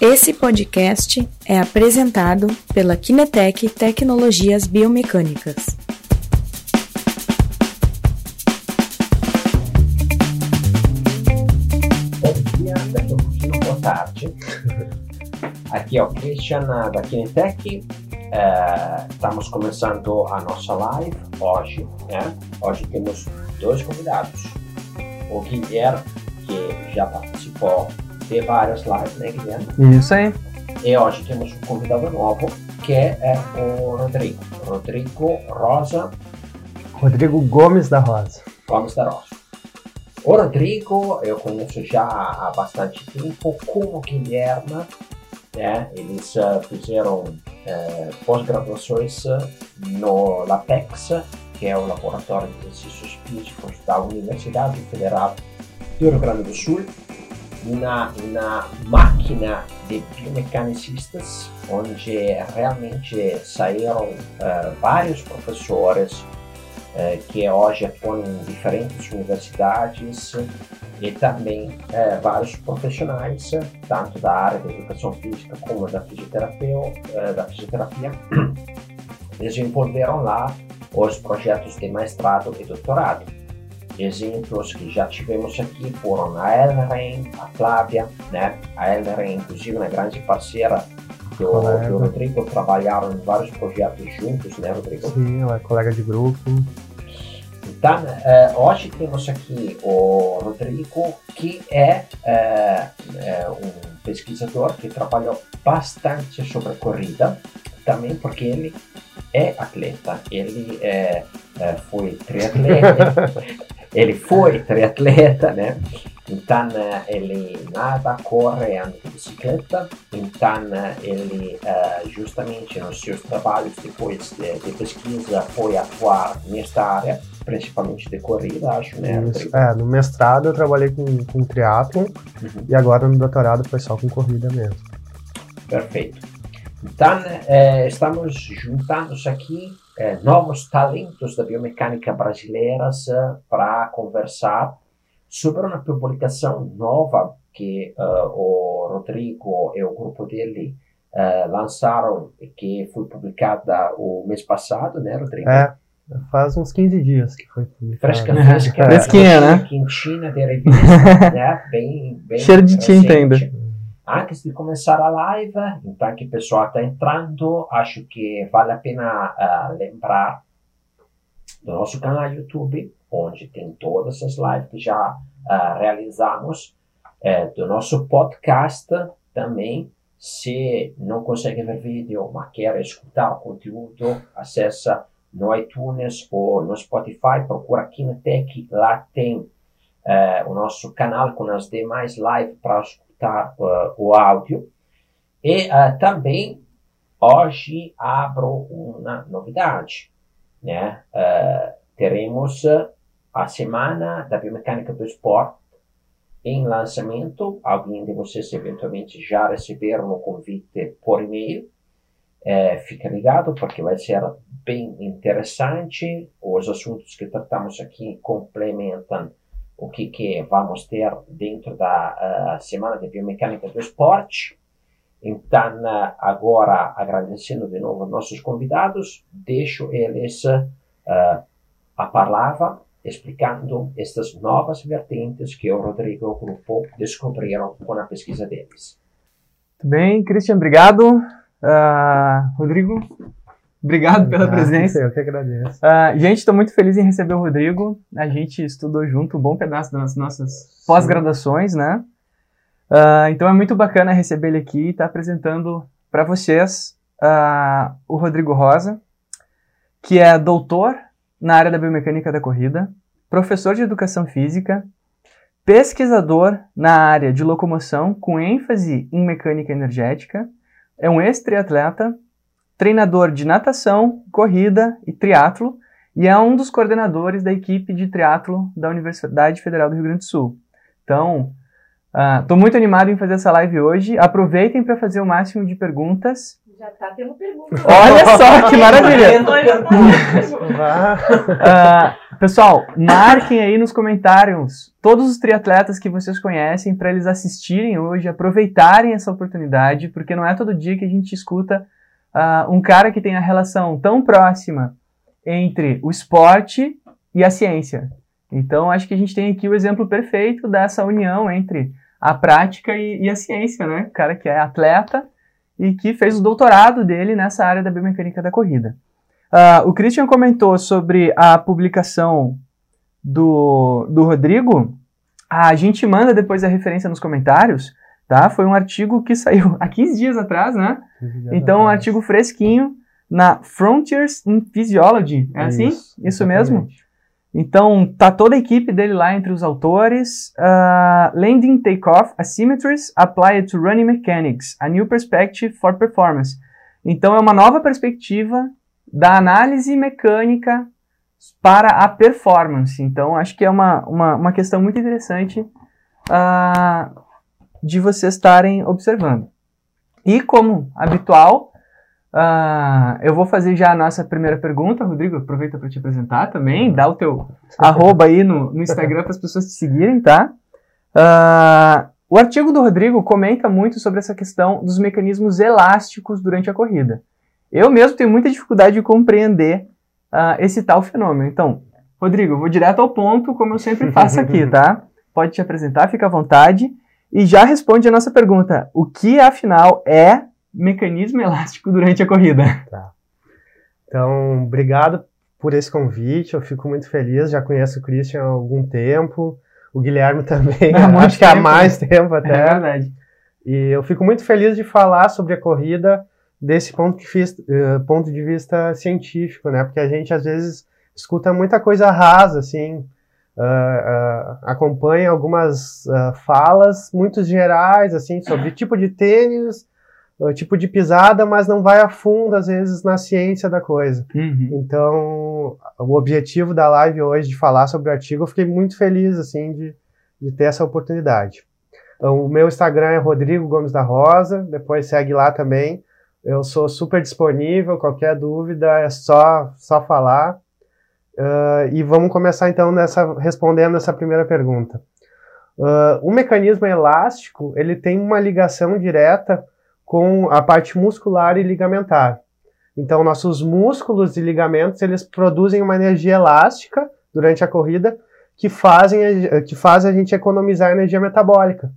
Esse podcast é apresentado pela Kinetec Tecnologias Biomecânicas. Bom dia, daqui a pouquinho, boa tarde. Aqui é o Christian da Kinetec. É, estamos começando a nossa live hoje. Né? Hoje temos dois convidados. O Guilherme, que já participou de várias lives, né, Guilherme? Isso aí. E hoje temos um convidado novo, que é o Rodrigo. Rodrigo Rosa Rodrigo Gomes da Rosa. Gomes da Rosa. O Rodrigo eu conheço já há bastante tempo, como Guilherme, né? eles uh, fizeram uh, pós-graduações no LAPEX, que é o Laboratório de Exercícios Físicos da Universidade Federal do Rio Grande do Sul, na, na máquina de biomecanicistas, onde realmente saíram uh, vários professores uh, que hoje atuam em diferentes universidades e também uh, vários profissionais, tanto da área da educação física como da fisioterapia, da fisioterapia desenvolveram lá os projetos de mestrado e doutorado exemplos que já tivemos aqui foram a Elren, a Flávia, né? A Elren, inclusive, uma grande parceira que o, que o Rodrigo trabalharam em vários projetos juntos, né, Rodrigo? Sim, ela é colega de grupo. Então, uh, hoje temos aqui o Rodrigo, que é, uh, uh, um pesquisador que trabalhou bastante sobre corrida, também porque ele é atleta, ele foi triatleta, ele foi triatleta, né? Então ele nada, corre, anda de bicicleta. Então ele justamente nos seus trabalhos depois de, de pesquisa foi atuar nesta área, principalmente de corrida, acho, né? Isso. É, no mestrado eu trabalhei com, com triatlo uhum. e agora no doutorado foi só com corrida mesmo. Perfeito. Então, eh, estamos juntando-se aqui eh, novos talentos da biomecânica brasileira para conversar sobre uma publicação nova que uh, o Rodrigo e o grupo dele uh, lançaram, que foi publicada o mês passado, né, Rodrigo? É, faz uns 15 dias que foi publicada. Fresca, fresca. Fresquinha, né? Quentinha de revista, né? Bem, bem Cheiro de tinta ainda. Antes de começar a live, então que o pessoal está entrando, acho que vale a pena uh, lembrar do nosso canal YouTube, onde tem todas as lives que já uh, realizamos, uh, do nosso podcast também. Se não consegue ver vídeo, mas quer escutar o conteúdo, acessa no iTunes ou no Spotify, procura Kinetec, lá tem o nosso canal com as demais lives para escutar uh, o áudio. E uh, também hoje abro uma novidade. Né? Uh, teremos a Semana da Biomecânica do Esporte em lançamento. Alguém de vocês eventualmente já receberam o convite por e-mail. É, fica ligado porque vai ser bem interessante. Os assuntos que tratamos aqui complementam o que, que vamos ter dentro da uh, Semana de Biomecânica do Esporte. Então, uh, agora, agradecendo de novo nossos convidados, deixo eles uh, a palavra explicando estas novas vertentes que o Rodrigo e o grupo descobriram com a pesquisa deles. Muito bem, Christian, obrigado. Rodrigo, Obrigado pela ah, presença. Eu que agradeço. Uh, gente, estou muito feliz em receber o Rodrigo. A gente estudou junto um bom pedaço das nossas pós-graduações, né? Uh, então é muito bacana receber ele aqui e estar tá apresentando para vocês uh, o Rodrigo Rosa, que é doutor na área da biomecânica da corrida, professor de educação física, pesquisador na área de locomoção com ênfase em mecânica energética, é um ex-triatleta treinador de natação, corrida e triatlo e é um dos coordenadores da equipe de triatlo da Universidade Federal do Rio Grande do Sul. Então, estou uh, muito animado em fazer essa live hoje. Aproveitem para fazer o máximo de perguntas Já tá tendo pergunta. Olha só que maravilha! uh, pessoal, marquem aí nos comentários todos os triatletas que vocês conhecem para eles assistirem hoje, aproveitarem essa oportunidade, porque não é todo dia que a gente escuta uh, um cara que tem a relação tão próxima entre o esporte e a ciência. Então, acho que a gente tem aqui o exemplo perfeito dessa união entre a prática e, e a ciência, né? O cara que é atleta e que fez o doutorado dele nessa área da biomecânica da corrida. Uh, o Christian comentou sobre a publicação do, do Rodrigo. A gente manda depois a referência nos comentários, tá? Foi um artigo que saiu há 15 dias atrás, né? Então, um artigo fresquinho na Frontiers in Physiology. É assim? Isso, Isso mesmo? Então, tá toda a equipe dele lá entre os autores. Uh, Landing Takeoff Asymmetries Applied to Running Mechanics, a New Perspective for Performance. Então, é uma nova perspectiva da análise mecânica para a performance. Então, acho que é uma, uma, uma questão muito interessante uh, de vocês estarem observando. E, como habitual, Uh, eu vou fazer já a nossa primeira pergunta. Rodrigo, aproveita para te apresentar também. Dá o teu arroba aí no, no Instagram para as pessoas te seguirem, tá? Uh, o artigo do Rodrigo comenta muito sobre essa questão dos mecanismos elásticos durante a corrida. Eu mesmo tenho muita dificuldade de compreender uh, esse tal fenômeno. Então, Rodrigo, eu vou direto ao ponto, como eu sempre faço aqui, tá? Pode te apresentar, fica à vontade. E já responde a nossa pergunta: o que afinal é mecanismo elástico durante a corrida. Tá. Então, obrigado por esse convite, eu fico muito feliz, já conheço o Christian há algum tempo, o Guilherme também, há acho que há mais tempo até. É verdade. E eu fico muito feliz de falar sobre a corrida desse ponto de, vista, uh, ponto de vista científico, né? Porque a gente às vezes escuta muita coisa rasa, assim, uh, acompanha algumas falas muito gerais, assim, sobre tipo de tênis, tipo de pisada, mas não vai a fundo, às vezes, na ciência da coisa. Uhum. Então, o objetivo da live hoje de falar sobre o artigo, eu fiquei muito feliz, assim, de, de ter essa oportunidade. Então, o meu Instagram é Rodrigo Gomes da Rosa, depois segue lá também. Eu sou super disponível, qualquer dúvida é só, só falar. Uh, e vamos começar então nessa, respondendo essa primeira pergunta. Uh, o mecanismo elástico, ele tem uma ligação direta com a parte muscular e ligamentar. Então, nossos músculos e ligamentos, eles produzem uma energia elástica durante a corrida que, fazem, que faz a gente economizar energia metabólica.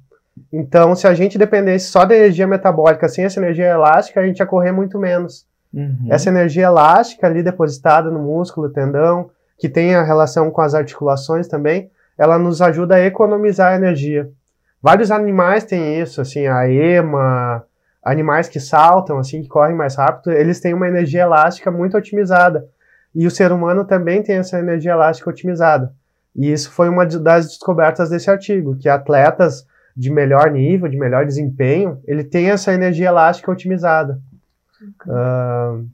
Então, se a gente dependesse só da energia metabólica sem essa energia elástica, a gente ia correr muito menos. Uhum. Essa energia elástica ali depositada no músculo, tendão, que tem a relação com as articulações também, ela nos ajuda a economizar energia. Vários animais têm isso, assim, a ema, animais que saltam, assim, que correm mais rápido, eles têm uma energia elástica muito otimizada. E o ser humano também tem essa energia elástica otimizada. E isso foi uma das descobertas desse artigo, que atletas de melhor nível, de melhor desempenho, ele tem essa energia elástica otimizada. Uh,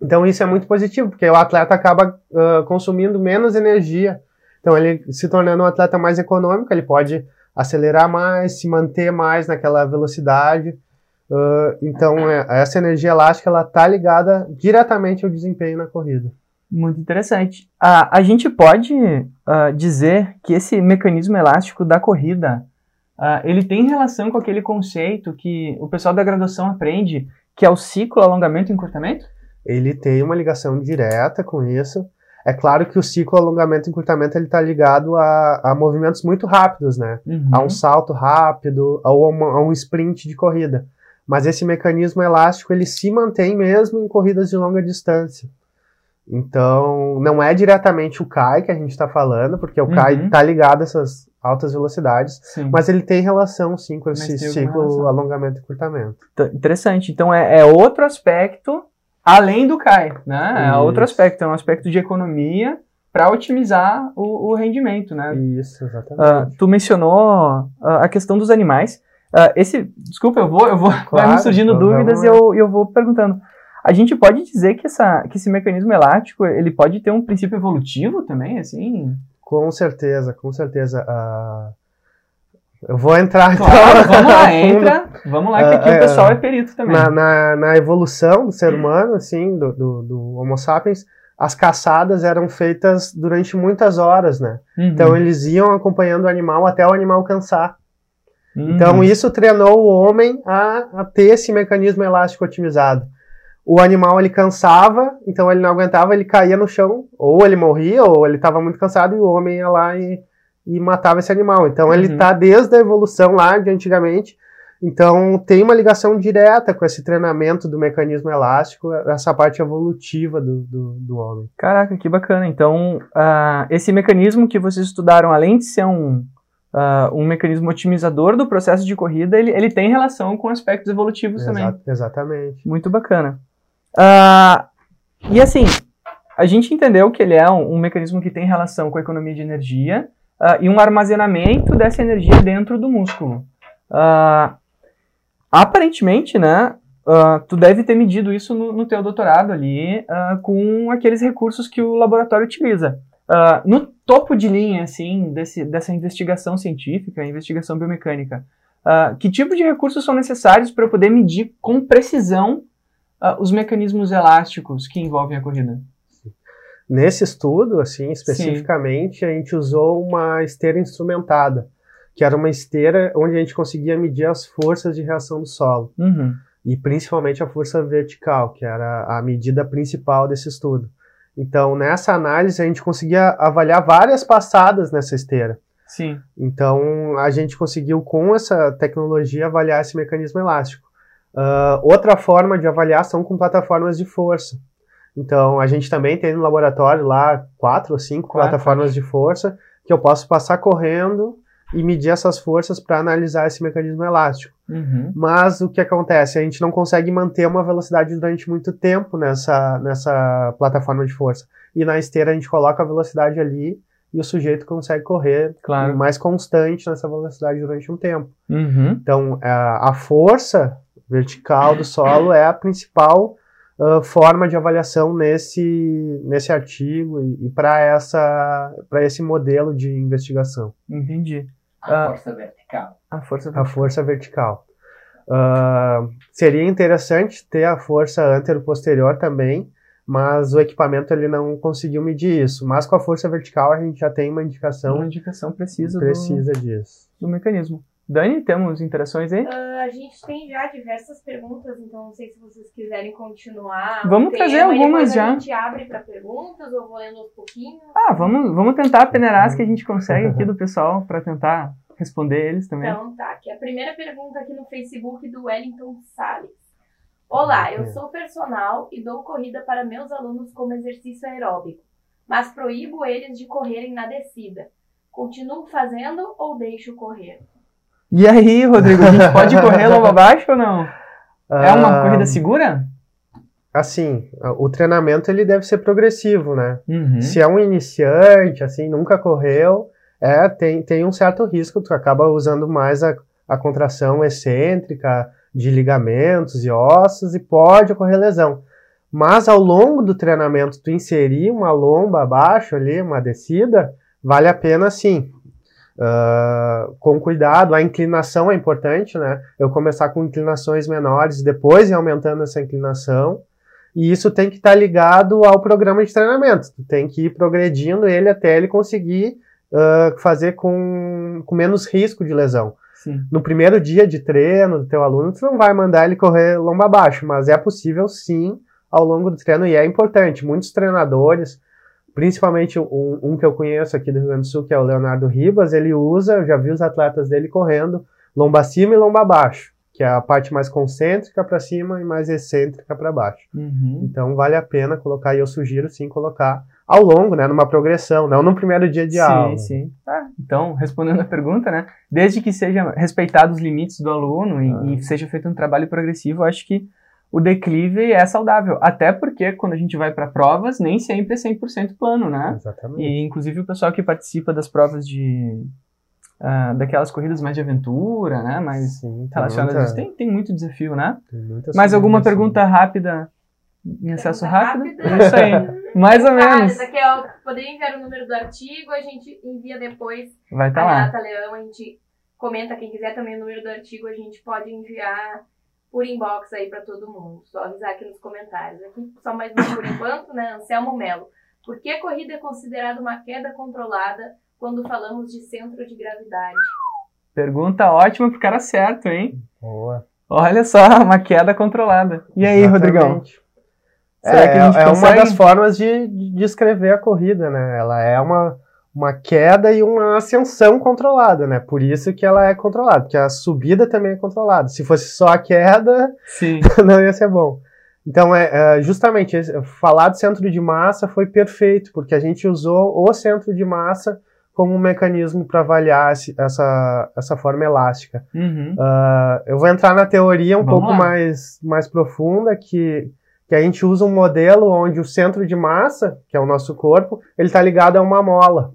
então isso é muito positivo, porque o atleta acaba uh, consumindo menos energia. Então ele se tornando um atleta mais econômico, ele pode acelerar mais, se manter mais naquela velocidade. Uh, então, é, essa energia elástica ela está ligada diretamente ao desempenho na corrida. Muito interessante. a a gente pode uh, dizer que esse mecanismo elástico da corrida uh, ele tem relação com aquele conceito que o pessoal da graduação aprende, que é o ciclo alongamento e encurtamento? Ele tem uma ligação direta com isso. É claro que o ciclo alongamento e encurtamento ele está ligado a, a, movimentos muito rápidos, né? Uhum. A um salto rápido, ou a, a um sprint de corrida mas esse mecanismo elástico ele se mantém mesmo em corridas de longa distância. Então, não é diretamente o CAI que a gente está falando, porque o uhum. CAI está ligado a essas altas velocidades, sim. mas ele tem relação sim com esse ciclo alongamento e curtamento. Interessante. Então, é, é, outro aspecto além do CAI, né? É outro aspecto, é um aspecto de economia para otimizar o, o, rendimento, né? Isso, exatamente. Uh, tu mencionou uh, a questão dos animais. Uh, esse, desculpa, eu vou, eu vou, claro, vai me surgindo dúvidas e eu, eu vou perguntando. A gente pode dizer que, essa, que esse mecanismo elástico, ele pode ter um princípio evolutivo também, assim? Com certeza, com certeza. Uh, Eu vou entrar então. Claro, vamos lá, entra. Vamos lá, que aqui É, o é, pessoal é perito também. na, na, na evolução do ser humano, assim, do, do, do Homo sapiens, as caçadas eram feitas durante muitas horas, né? Uhum, Então eles iam acompanhando o animal até o animal cansar. uhum. Então isso treinou o homem a, a ter esse mecanismo elástico otimizado. O animal ele cansava, então ele não aguentava, ele caía no chão, ou ele morria, ou ele estava muito cansado e o homem ia lá e, e matava esse animal. Então ele Uhum. está desde a evolução lá de antigamente. Então tem uma ligação direta com esse treinamento do mecanismo elástico, essa parte evolutiva do, do, do homem. Caraca, que bacana. Então, ah, esse mecanismo que vocês estudaram, além de ser um, ah, um mecanismo otimizador do processo de corrida, ele, ele tem relação com aspectos evolutivos também. Exa- exatamente. Muito bacana. Ah, e assim, a gente entendeu que ele é um, um mecanismo que tem relação com a economia de energia ah, e um armazenamento dessa energia dentro do músculo. Ah, aparentemente, né, tu deve ter medido isso no, no teu doutorado ali com aqueles recursos que o laboratório utiliza. No topo de linha, assim, desse, dessa investigação científica, investigação biomecânica, que tipo de recursos são necessários para eu poder medir com precisão ah, os mecanismos elásticos que envolvem a corrida? Nesse estudo, assim, especificamente, a gente usou uma esteira instrumentada, que era uma esteira onde a gente conseguia medir as forças de reação do solo, Uhum. e principalmente a força vertical, que era a medida principal desse estudo. Então, nessa análise, a gente conseguia avaliar várias passadas nessa esteira. Sim. Então, a gente conseguiu, com essa tecnologia, avaliar esse mecanismo elástico. Ah, outra forma de avaliar são com plataformas de força. Então, a gente também tem no laboratório lá quatro ou cinco Quatro. plataformas de força que eu posso passar correndo e medir essas forças para analisar esse mecanismo elástico. Uhum. Mas o que acontece? A gente não consegue manter uma velocidade durante muito tempo nessa, nessa plataforma de força. E na esteira a gente coloca a velocidade ali e o sujeito consegue correr Claro. mais constante nessa velocidade durante um tempo. Uhum. Então, a, a força vertical do solo é a principal ah, forma de avaliação nesse, nesse artigo e, e para essa para esse modelo de investigação, Entendi. A Ah. força vertical. A força a força vertical. Ah, seria interessante ter a força antero-posterior também, mas o equipamento ele não conseguiu medir isso. Mas com a força vertical a gente já tem uma uma indicação indicação precisa, do- precisa disso. Do, mecanismo. Dani, temos interações aí? Ah, a gente tem já diversas perguntas, então não sei se vocês quiserem continuar. Vamos trazer tema, e algumas já. A gente abre para perguntas ou vou lendo aos pouquinhos. Ah, vamos, vamos tentar peneirar as que a gente consegue aqui do pessoal para tentar responder eles também. Então tá, aqui a primeira pergunta aqui no Facebook do Wellington Salles. Olá, eu sou personal e dou corrida para meus alunos como exercício aeróbico, mas proíbo eles de correrem na descida. Continuo fazendo ou deixo correr? E aí, Rodrigo, a gente pode correr logo abaixo ou não? É uma Ah, corrida segura? Assim, o treinamento ele deve ser progressivo, né? Uhum. Se é um iniciante, assim, nunca correu, é, tem, tem um certo risco, tu acaba usando mais a, a contração excêntrica de ligamentos e ossos e pode ocorrer lesão. Mas ao longo do treinamento, tu inserir uma lomba abaixo ali, uma descida, vale a pena sim. Ah, com cuidado, a inclinação é importante, né? Eu começar com inclinações menores, depois ir aumentando essa inclinação. E isso tem que estar ligado ao programa de treinamento. Tu tem que ir progredindo ele até ele conseguir ah, fazer com, com menos risco de lesão. Sim. No primeiro dia de treino do teu aluno, tu não vai mandar ele correr lomba abaixo, mas é possível sim ao longo do treino e é importante. Muitos treinadores, principalmente um, um que eu conheço aqui do Rio Grande do Sul, que é o Leonardo Ribas, ele usa, eu já vi os atletas dele correndo lomba acima e lomba abaixo, que é a parte mais concêntrica para cima e mais excêntrica para baixo. Uhum. Então vale a pena colocar, e eu sugiro sim colocar ao longo, né, numa progressão, não no primeiro dia de sim, aula. sim. Ah, então, respondendo a pergunta, né? Desde que seja respeitado os limites do aluno e, Ah. e seja feito um trabalho progressivo, eu acho que o declive é saudável. Até porque quando a gente vai para provas, nem sempre é 100% plano, né? Exatamente. E inclusive o pessoal que participa das provas de ah, daquelas corridas mais de aventura, né? Mais Sim, tem relacionadas a muita- isso, tem, tem muito desafio, né? tem muita Mais alguma pergunta rápida em acesso Pergunta rápido? rápida. Isso aí. Mais ou Tá, menos. aqui é o, poderia enviar o número do artigo, a gente envia depois Vai estar a lá. Renata Leão, a gente comenta, quem quiser também o número do artigo, a gente pode enviar por inbox aí para todo mundo. Só avisar aqui nos comentários. Aqui, só mais uma por enquanto, né? Anselmo Melo. Por que a corrida é considerada uma queda controlada quando falamos de centro de gravidade? Pergunta ótima pro cara certo, hein? Boa. Olha só, uma queda controlada. E aí, Exatamente. Rodrigão? É, Será que a gente é uma das formas de, de descrever a corrida, né? Ela é uma, uma queda e uma ascensão controlada, né? Por isso que ela é controlada, porque a subida também é controlada. Se fosse só a queda, Sim. não ia ser bom. Então, é, é, justamente, falar de centro de massa foi perfeito, porque a gente usou o centro de massa como um mecanismo para avaliar essa, essa forma elástica. Uhum. Ah, eu vou entrar na teoria um Vamos pouco lá. mais, mais profunda, que, que a gente usa um modelo onde o centro de massa, que é o nosso corpo, ele está ligado a uma mola.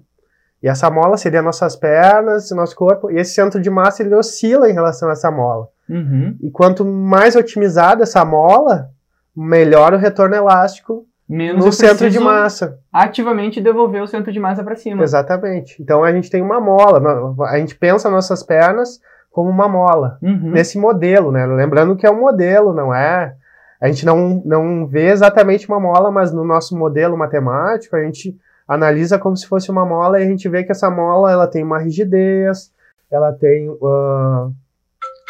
E essa mola seria nossas pernas, nosso corpo, e esse centro de massa ele oscila em relação a essa mola. Uhum. E quanto mais otimizada essa mola, melhor o retorno elástico Menos no centro de massa. Ativamente devolver o centro de massa para cima. Exatamente. Então a gente tem uma mola. A gente pensa nossas pernas como uma mola. Uhum. nesse modelo, né? Lembrando que é um modelo, não é? A gente não, não vê exatamente uma mola, mas no nosso modelo matemático a gente analisa como se fosse uma mola e a gente vê que essa mola ela tem uma rigidez, ela tem ah,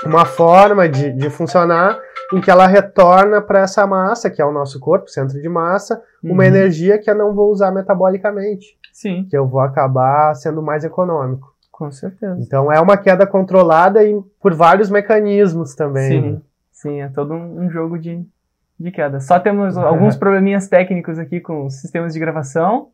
uma forma de, de funcionar em que ela retorna para essa massa, que é o nosso corpo, centro de massa, uma Uhum. energia que eu não vou usar metabolicamente, Sim, que eu vou acabar sendo mais econômico. com certeza. Então é uma queda controlada e por vários mecanismos também. né? Sim, sim, é todo um, jogo de, de queda. Só temos alguns probleminhas técnicos aqui com os sistemas de gravação.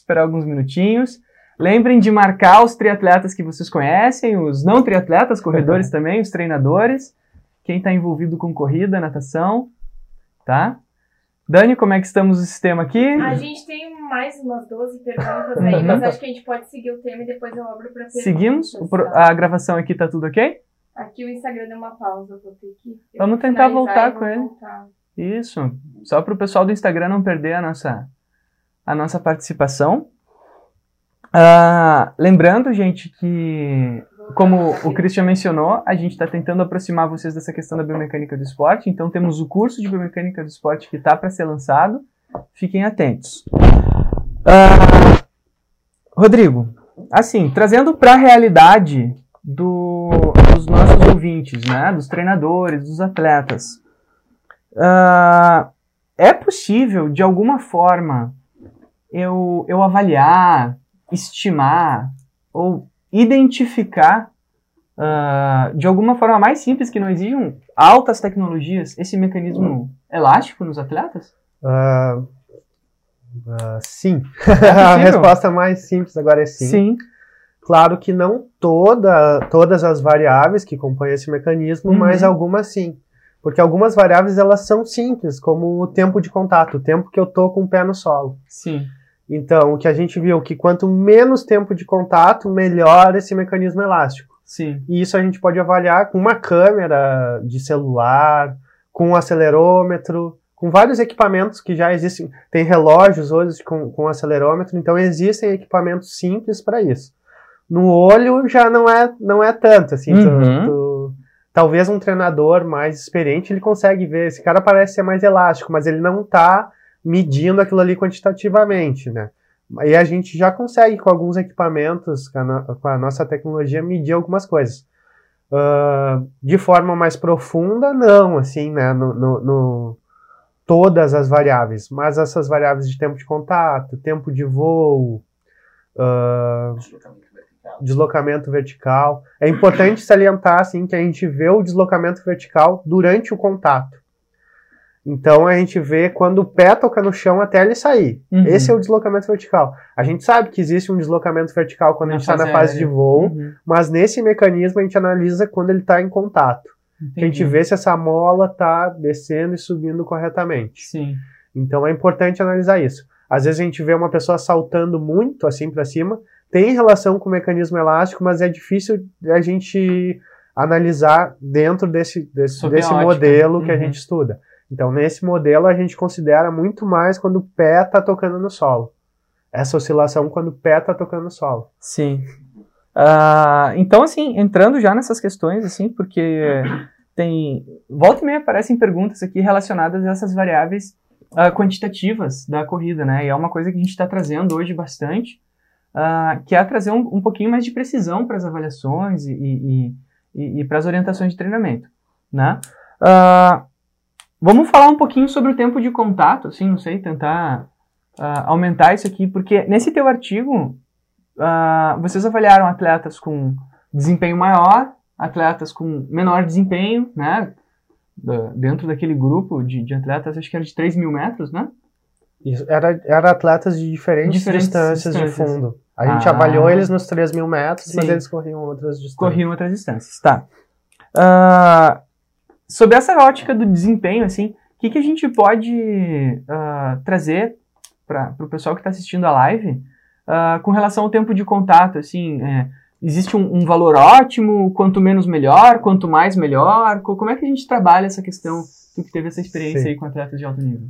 Esperar alguns minutinhos. Lembrem de marcar os triatletas que vocês conhecem, os não triatletas, corredores também, os treinadores, quem está envolvido com corrida, natação, tá? Dani, como é que estamos no sistema aqui? A gente tem mais umas 12 perguntas aí, Uhum. mas acho que a gente pode seguir o tema e depois eu abro para perguntas. Seguimos? Tá? A gravação aqui tá tudo ok? Aqui o Instagram deu uma pausa, vou ter que. eu Vamos tentar voltar com ele. voltar. Isso. Só para o pessoal do Instagram não perder a nossa, a nossa participação. Ah, lembrando, gente, que, como o Christian mencionou, a gente está tentando aproximar vocês dessa questão da biomecânica do esporte. Então, temos o curso de biomecânica do esporte que está para ser lançado. Fiquem atentos. Ah, Rodrigo, assim, trazendo para a realidade do- dos nossos ouvintes, né, dos treinadores, dos atletas. Ah, é possível, de alguma forma, eu, eu avaliar, estimar ou identificar, ah, de alguma forma mais simples, que não exijam altas tecnologias, esse mecanismo elástico nos atletas? Ah, ah, sim. É a resposta mais simples agora é sim. Claro que não toda, todas as variáveis que compõem esse mecanismo, Uhum. mas algumas sim. Porque algumas variáveis elas são simples, como o tempo de contato, o tempo que eu tô com o pé no solo. Sim. Então, o que a gente viu que quanto menos tempo de contato, melhor esse mecanismo elástico. Sim. E isso a gente pode avaliar com uma câmera de celular, com um acelerômetro, com vários equipamentos que já existem. Tem relógios hoje com, com acelerômetro, então existem equipamentos simples para isso. No olho já não é, não é tanto, assim. tu- Uhum. tu- talvez um treinador mais experiente ele consegue ver. Esse cara parece ser mais elástico, mas ele não está medindo aquilo ali quantitativamente, né? E a gente já consegue, com alguns equipamentos, com a, no- com a nossa tecnologia, medir algumas coisas. Ah, de forma mais profunda, não, assim, né? No, no- no- todas as variáveis, mas essas variáveis de tempo de contato, tempo de voo, ah, deslocamento vertical. É importante salientar, assim, que a gente vê o deslocamento vertical durante o contato. Então a gente vê quando o pé toca no chão até ele sair. Uhum. Esse é o deslocamento vertical. A gente sabe que existe um deslocamento vertical quando Na a gente está na fase fase de aérea. voo, Uhum. mas nesse mecanismo a gente analisa quando ele está em contato. A gente Entendi. vê se essa mola está descendo e subindo corretamente. Sim. Então é importante analisar isso. Às vezes a gente vê uma pessoa saltando muito assim para cima, tem relação com o mecanismo elástico, mas é difícil a gente analisar dentro desse, desse, desse modelo que a Uhum. gente estuda. Então, nesse modelo, a gente considera muito mais quando o pé está tocando no solo. Essa oscilação quando o pé está tocando no solo. Sim. Uh, então, assim, entrando já nessas questões, assim, porque tem. Volta e meia aparecem perguntas aqui relacionadas a essas variáveis uh, quantitativas da corrida, né? E é uma coisa que a gente está trazendo hoje bastante, uh, que é trazer um, um, pouquinho mais de precisão para as avaliações e, e, e, e para as orientações de treinamento, né? Vamos falar um pouquinho sobre o tempo de contato, assim, não sei, tentar aumentar isso aqui, porque nesse teu artigo uh, vocês avaliaram atletas com desempenho maior, atletas com menor desempenho, né? dentro daquele grupo de, de, atletas, acho que era de 3 mil metros, né? Isso, era, era atletas de diferentes, diferentes distâncias, distâncias, de fundo. A gente ah, avaliou eles nos 3 mil metros, sim. mas eles corriam outras distâncias. Corriam outras distâncias, tá. Uh, sobre essa ótica do desempenho, assim, o que, que a gente pode uh, trazer para o pessoal que está assistindo a live uh, com relação ao tempo de contato, assim, é, existe um, um, valor ótimo, quanto menos melhor, quanto mais melhor? Como é que a gente trabalha essa questão, tu que teve essa experiência Sim. aí com atletas de alto nível?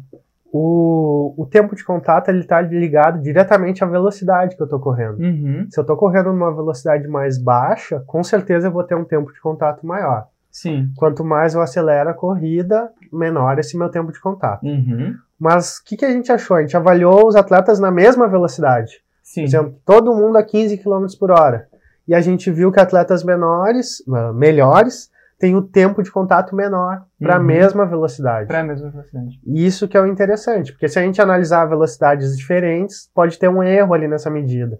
O, o tempo de contato ele está ligado diretamente à velocidade que eu estou correndo. Uhum. Se eu estou correndo numa velocidade mais baixa, com certeza eu vou ter um tempo de contato maior. Sim. Quanto mais eu acelero a corrida, menor esse meu tempo de contato. Uhum. Mas o que, que a gente achou? A gente avaliou os atletas na mesma velocidade. Sim. Por exemplo, todo mundo a 15 km por hora. E a gente viu que atletas menores, melhores, têm o tempo de contato menor para a uhum. mesma velocidade. Para a mesma velocidade. Isso que é o interessante, porque se a gente analisar velocidades diferentes, pode ter um erro ali nessa medida.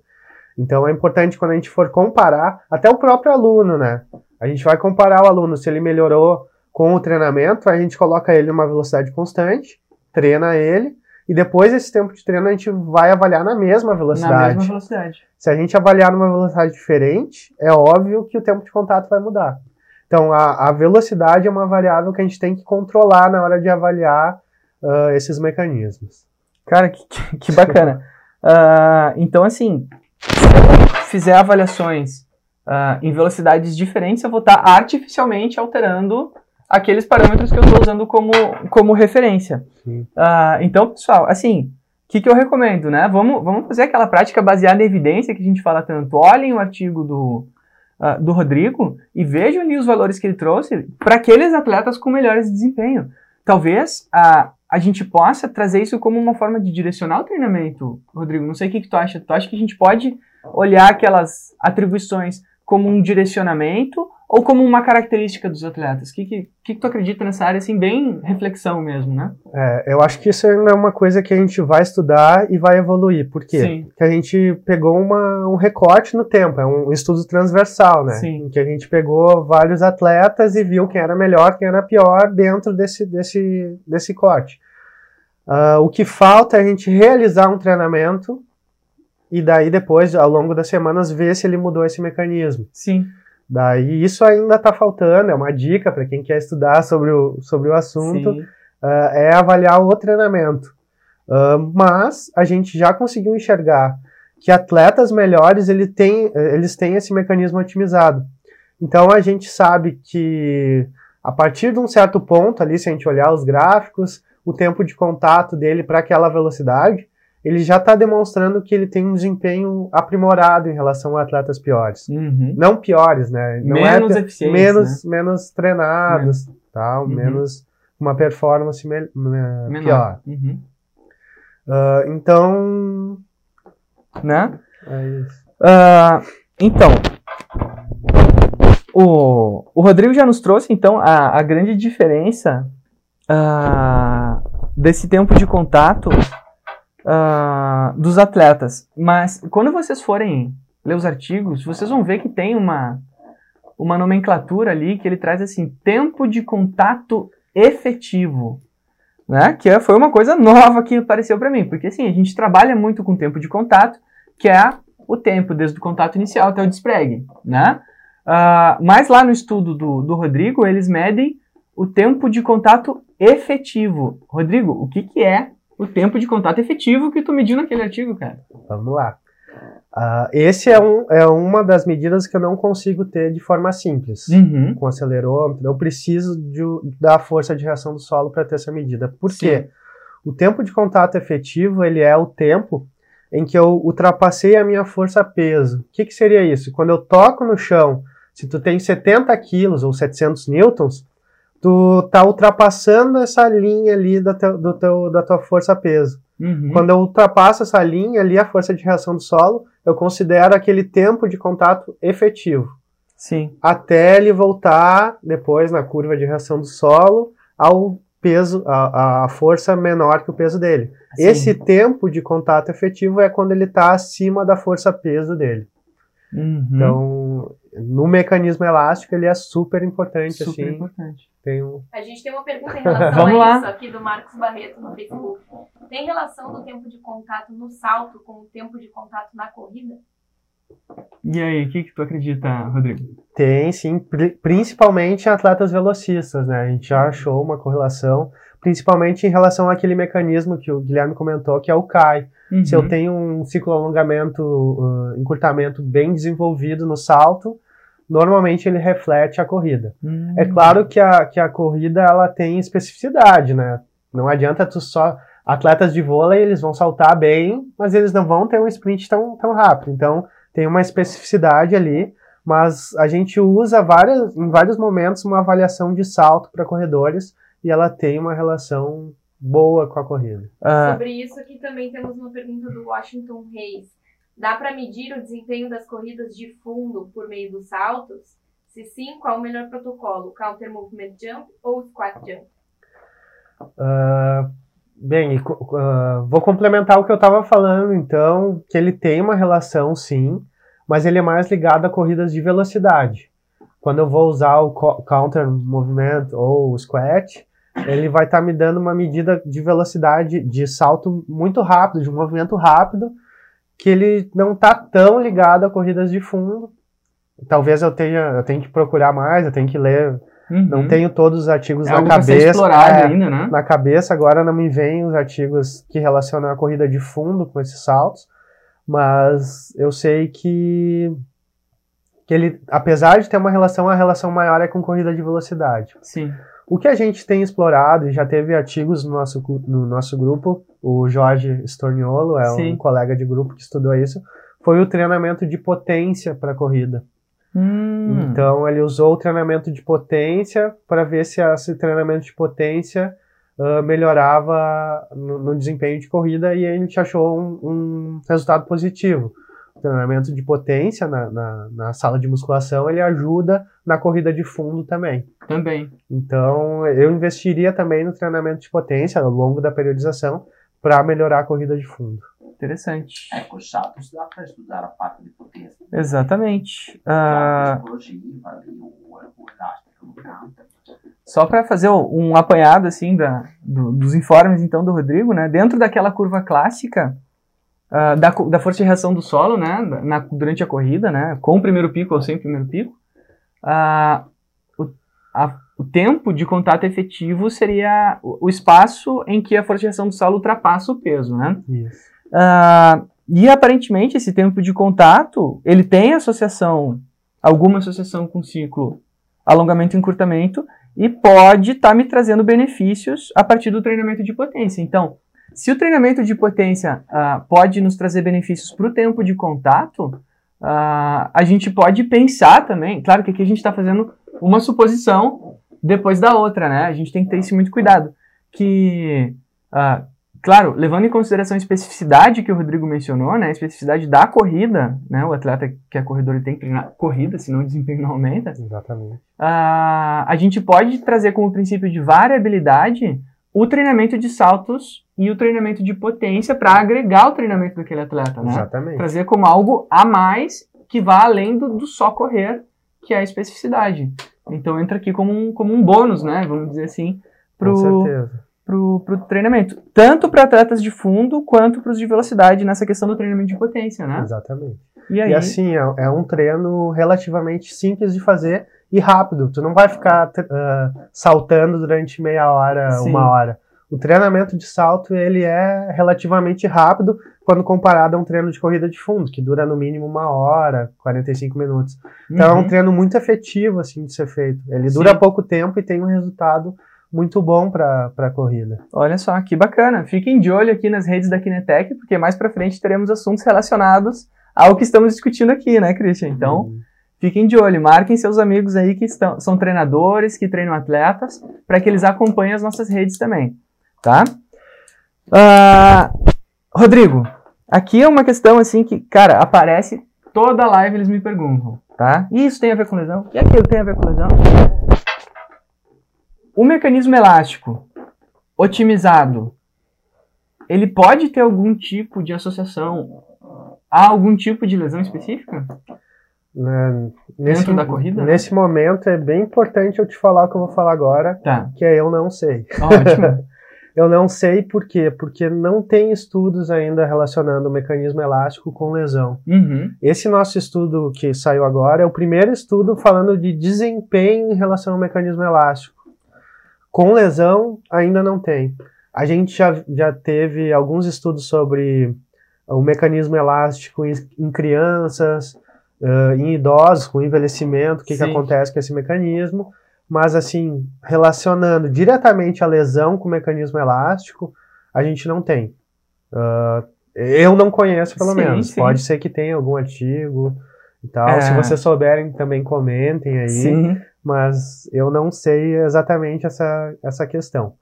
Então é importante quando a gente for comparar, até o próprio aluno, né? A gente vai comparar o aluno se ele melhorou com o treinamento, a gente coloca ele numa velocidade constante, treina ele, e depois desse tempo de treino a gente vai avaliar na mesma velocidade. Na mesma velocidade. Se a gente avaliar numa velocidade diferente, é óbvio que o tempo de contato vai mudar. Então a, a velocidade é uma variável que a gente tem que controlar na hora de avaliar uh, esses mecanismos. Cara, que, que bacana. uh, então, assim, se eu fizer avaliações uh, em velocidades diferentes, eu vou estar artificialmente alterando aqueles parâmetros que eu estou usando como, como referência. Uh, então, pessoal, assim, o que, que eu recomendo, né? Vamos, vamos fazer aquela prática baseada em evidência que a gente fala tanto. Olhem o artigo do, uh, do Rodrigo e vejam ali os valores que ele trouxe para aqueles atletas com melhores desempenho. Talvez a, a gente possa trazer isso como uma forma de direcionar o treinamento, Rodrigo. Não sei o que, que tu acha. Tu acha que a gente pode olhar aquelas atribuições como um direcionamento ou como uma característica dos atletas? O que, que, que, tu acredita nessa área, assim, bem reflexão mesmo, né? É, eu acho que isso é uma coisa que a gente vai estudar e vai evoluir. Por quê? Sim. Porque a gente pegou uma, um recorte no tempo, é um estudo transversal, né? Sim. Em que a gente pegou vários atletas e viu quem era melhor, quem era pior dentro desse, desse, desse corte. Uh, o que falta é a gente realizar um treinamento e daí depois, ao longo das semanas, ver se ele mudou esse mecanismo. Sim. Daí isso ainda está faltando, é uma dica para quem quer estudar sobre o, sobre o assunto, uh, é avaliar o treinamento. Uh, mas a gente já conseguiu enxergar que atletas melhores ele tem, eles têm esse mecanismo otimizado. Então a gente sabe que a partir de um certo ponto ali, se a gente olhar os gráficos, o tempo de contato dele para aquela velocidade, ele já está demonstrando que ele tem um desempenho aprimorado em relação a atletas piores. Uhum. Não piores, né? Não é menos é, eficientes, menos, né? menos treinados, uhum. tal, menos uma performance me, pior. Uhum. Uh, então, né? É isso. Uh, então, o, o Rodrigo já nos trouxe então a, a grande diferença uh, desse tempo de contato uh, dos atletas. Mas quando vocês forem ler os artigos, vocês vão ver que tem uma, uma nomenclatura ali que ele traz assim, tempo de contato efetivo. Né? Que é, foi uma coisa nova que apareceu para mim, porque assim, a gente trabalha muito com tempo de contato, que é o tempo desde o contato inicial até o despregue, né? Uh, mas lá no estudo do, do Rodrigo, eles medem o tempo de contato efetivo. Rodrigo, o que, que é o tempo de contato efetivo que tu mediu naquele artigo, cara. Vamos lá. Uh, esse é, um, é uma das medidas que eu não consigo ter de forma simples. Uhum. Com acelerômetro, eu preciso de, da força de reação do solo para ter essa medida. Por Sim. quê? O tempo de contato efetivo, ele é o tempo em que eu ultrapassei a minha força-peso. O que, que seria isso? Quando eu toco no chão, se tu tem 70 quilos ou 700 newtons, tu tá ultrapassando essa linha ali da, teu, do teu, da tua força-peso. Uhum. Quando eu ultrapasso essa linha ali, a força de reação do solo, eu considero aquele tempo de contato efetivo. Sim. Até ele voltar, depois, na curva de reação do solo, ao peso, a, a força menor que o peso dele. Sim. Esse tempo de contato efetivo é quando ele está acima da força-peso dele. Uhum. Então, no mecanismo elástico, ele é super importante, super assim. importante. Tem um... A gente tem uma pergunta em relação Vamos a lá. isso aqui do Marcos Barreto no Facebook. Tem relação do tempo de contato no salto com o tempo de contato na corrida? E aí, o que, que tu acredita, Rodrigo? Tem, sim, pri- principalmente em atletas velocistas, né? A gente já achou uma correlação, principalmente em relação àquele mecanismo que o Guilherme comentou, que é o CAI. Se eu Uhum. tenho um ciclo alongamento, uh, encurtamento bem desenvolvido no salto, normalmente ele reflete a corrida. Uhum. É claro que a, que a corrida ela tem especificidade, né? Não adianta tu só. Atletas de vôlei, eles vão saltar bem, mas eles não vão ter um sprint tão, tão rápido. Então, tem uma especificidade ali, mas a gente usa várias, em vários momentos uma avaliação de salto para corredores e ela tem uma relação boa com a corrida. Ah, Sobre isso aqui também temos uma pergunta do Washington Reis. Dá para medir o desempenho das corridas de fundo por meio dos saltos? Se sim, qual o melhor protocolo? Counter Movement Jump ou Squat Jump? Ah, bem, ah, vou complementar o que eu estava falando, então, que ele tem uma relação, sim, mas ele é mais ligado a corridas de velocidade. Quando eu vou usar o co- counter movement ou o squat, ele vai estar me dando uma medida de velocidade de salto muito rápido, de um movimento rápido, que ele não está tão ligado a corridas de fundo. Talvez eu tenha, eu tenha que procurar mais, eu tenho que ler. uhum. Não tenho todos os artigos é na cabeça. explorado é, ainda, né? na cabeça, agora não me vêm os artigos que relacionam a corrida de fundo com esses saltos, mas eu sei que, que ele, apesar de ter uma relação, a relação maior é com corrida de velocidade. Sim. O que a gente tem explorado, e já teve artigos no nosso, no nosso grupo, o Jorge Storniolo é Sim. um colega de grupo que estudou isso, foi o treinamento de potência para corrida. Hum. Então ele usou o treinamento de potência para ver se esse treinamento de potência ah, melhorava no, no desempenho de corrida e a gente achou um, um resultado positivo. Treinamento de potência na, na, na sala de musculação ele ajuda na corrida de fundo também. Também. Então eu investiria também no treinamento de potência ao longo da periodização para melhorar a corrida de fundo. Interessante. É, com os saltos dá para estudar a parte de potência. Exatamente. A Ah, canto. só para fazer um apanhado assim da, do- dos informes então do Rodrigo, né? Dentro daquela curva clássica ah, da, da força de reação do solo, né? na- durante a corrida, né? Com o primeiro pico ou sem o primeiro pico, ah, o, a- o tempo de contato efetivo seria o, o espaço em que a força de reação do solo ultrapassa o peso, né? Isso. Ah, e aparentemente esse tempo de contato ele tem associação, alguma associação com o ciclo alongamento e encurtamento e pode estar me trazendo benefícios a partir do treinamento de potência. Então, se o treinamento de potência ah, pode nos trazer benefícios para o tempo de contato, ah, a gente pode pensar também, claro que aqui a gente está fazendo uma suposição depois da outra, né? A gente tem que ter isso muito cuidado. Que, ah, claro, levando em consideração a especificidade que o Rodrigo mencionou, né? A especificidade da corrida, né? O atleta que é corredor ele tem que treinar corrida, senão o desempenho não aumenta. Exatamente. A gente pode trazer como princípio de variabilidade o treinamento de saltos e o treinamento de potência para agregar o treinamento daquele atleta, né? Exatamente. Trazer como algo a mais que vá além do, do só correr, que é a especificidade. Então entra aqui como um, como um bônus, né? Vamos dizer assim, Com pro, certeza. pro, pro treinamento. Tanto para atletas de fundo quanto para os de velocidade nessa questão do treinamento de potência, né? Exatamente. E aí, E assim, é, é um treino relativamente simples de fazer e rápido. Tu não vai ficar ah, saltando durante meia hora, Sim. uma hora. O treinamento de salto ele é relativamente rápido quando comparado a um treino de corrida de fundo, que dura no mínimo uma hora, 45 minutos. Então é um Uhum. treino muito efetivo assim de ser feito. Ele Sim. dura pouco tempo e tem um resultado muito bom para a corrida. Olha só, que bacana. Fiquem de olho aqui nas redes da Kinetec, porque mais para frente teremos assuntos relacionados ao que estamos discutindo aqui, né, Christian? Então, uhum. Fiquem de olho, marquem seus amigos aí que estão, são treinadores, que treinam atletas, para que eles acompanhem as nossas redes também, tá? Uh, Rodrigo, aqui é uma questão assim que, cara, aparece toda live eles me perguntam, tá? Isso tem a ver com lesão? E aquilo tem a ver com lesão? O mecanismo elástico otimizado, ele pode ter algum tipo de associação a algum tipo de lesão específica? É, nesse, Dentro da corrida? Nesse momento é bem importante eu te falar o que eu vou falar agora, tá. que é eu não sei. Ótimo. eu não sei por quê, porque não tem estudos ainda relacionando o mecanismo elástico com lesão. Uhum. Esse nosso estudo que saiu agora é o primeiro estudo falando de desempenho em relação ao mecanismo elástico. Com lesão, ainda não tem. A gente já, já teve alguns estudos sobre o mecanismo elástico em, em crianças, uh, em idosos, com envelhecimento, o que, que acontece com esse mecanismo. Mas, assim, relacionando diretamente a lesão com o mecanismo elástico, a gente não tem. Uh, eu não conheço, pelo sim, menos. Sim. Pode ser que tenha algum artigo e tal. É. Se vocês souberem, também comentem aí. Sim. Mas eu não sei exatamente essa, essa questão.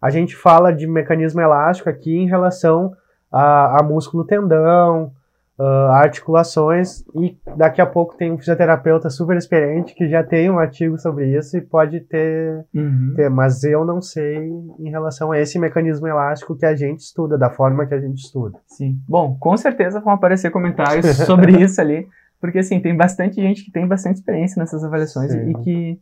A gente fala de mecanismo elástico aqui em relação a, a músculo tendão, uh, articulações, e daqui a pouco tem um fisioterapeuta super experiente que já tem um artigo sobre isso e pode ter, uhum. ter, mas eu não sei em relação a esse mecanismo elástico que a gente estuda, da forma que a gente estuda. Sim. Bom, com certeza vão aparecer comentários sobre isso ali, porque assim, tem bastante gente que tem bastante experiência nessas avaliações Sim. e que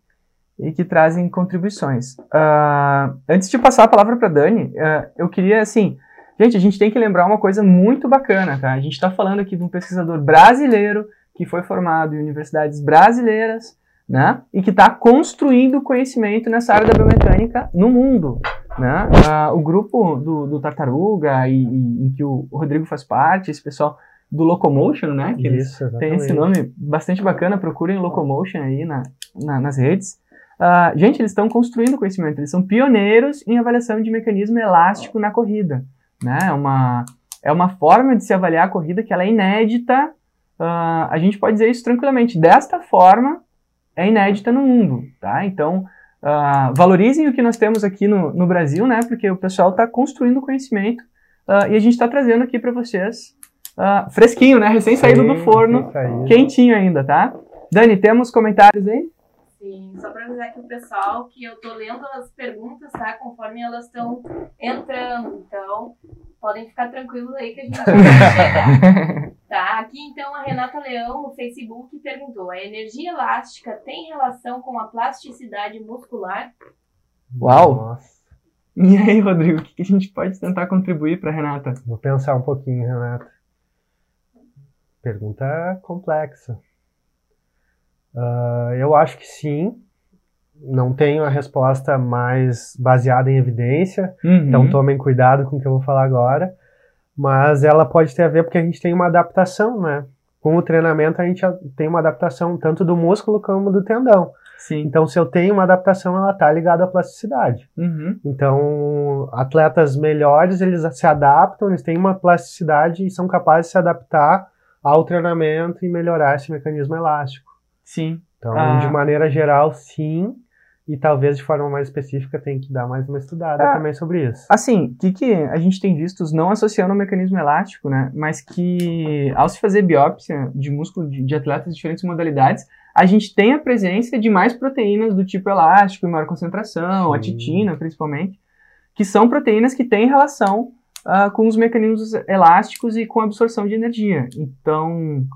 e que trazem contribuições. Uh, antes de passar a palavra para Dani, uh, eu queria assim Gente, a gente tem que lembrar uma coisa muito bacana, tá? A gente está falando aqui de um pesquisador brasileiro que foi formado em universidades brasileiras, né? E que está construindo conhecimento nessa área da biomecânica no mundo, né? Ah, o grupo do, do Tartaruga, e, e, em que o Rodrigo faz parte, esse pessoal do Locomotion, né? Que Isso, tem esse nome bastante bacana, procurem Locomotion aí na, na nas redes. Uh, gente, eles estão construindo conhecimento, eles são pioneiros em avaliação de mecanismo elástico na corrida né? É uma, é uma forma de se avaliar a corrida que ela é inédita. Uh, a gente pode dizer isso tranquilamente. Desta forma, é inédita no mundo, tá? Então, uh, valorizem o que nós temos aqui no, no Brasil, né? Porque o pessoal está construindo conhecimento uh, e a gente está trazendo aqui para vocês fresquinho, né? Recém saído do forno, quentinho ainda, tá? Dani, temos comentários aí? Sim, só para avisar aqui o pessoal que eu tô lendo as perguntas, tá? Conforme elas estão entrando. Então, podem ficar tranquilos aí que a gente vai chegar. tá? Aqui então a Renata Leão no Facebook perguntou: a energia elástica tem relação com a plasticidade muscular? Uau! Nossa. E aí, Rodrigo, o que a gente pode tentar contribuir para Renata? Vou pensar um pouquinho, Renata. Pergunta complexa. Uh, eu acho que sim. Não tenho a resposta mais baseada em evidência, uhum. então tomem cuidado com o que eu vou falar agora. Mas ela pode ter a ver porque a gente tem uma adaptação, né? Com o treinamento a gente tem uma adaptação tanto do músculo como do tendão. Sim. Então, se eu tenho uma adaptação, ela está ligada à plasticidade. Uhum. Então, atletas melhores, eles se adaptam, eles têm uma plasticidade e são capazes de se adaptar ao treinamento e melhorar esse mecanismo elástico. Sim. Então, ah. de maneira geral, sim. E talvez de forma mais específica tem que dar mais uma estudada ah, também sobre isso. Assim, o que, que a gente tem visto, não associando ao mecanismo elástico, né? Mas que ao se fazer biópsia de músculo de, de atletas de diferentes modalidades, a gente tem a presença de mais proteínas do tipo elástico, em maior concentração, Sim. a titina principalmente, que são proteínas que têm relação uh, com os mecanismos elásticos e com a absorção de energia. Então,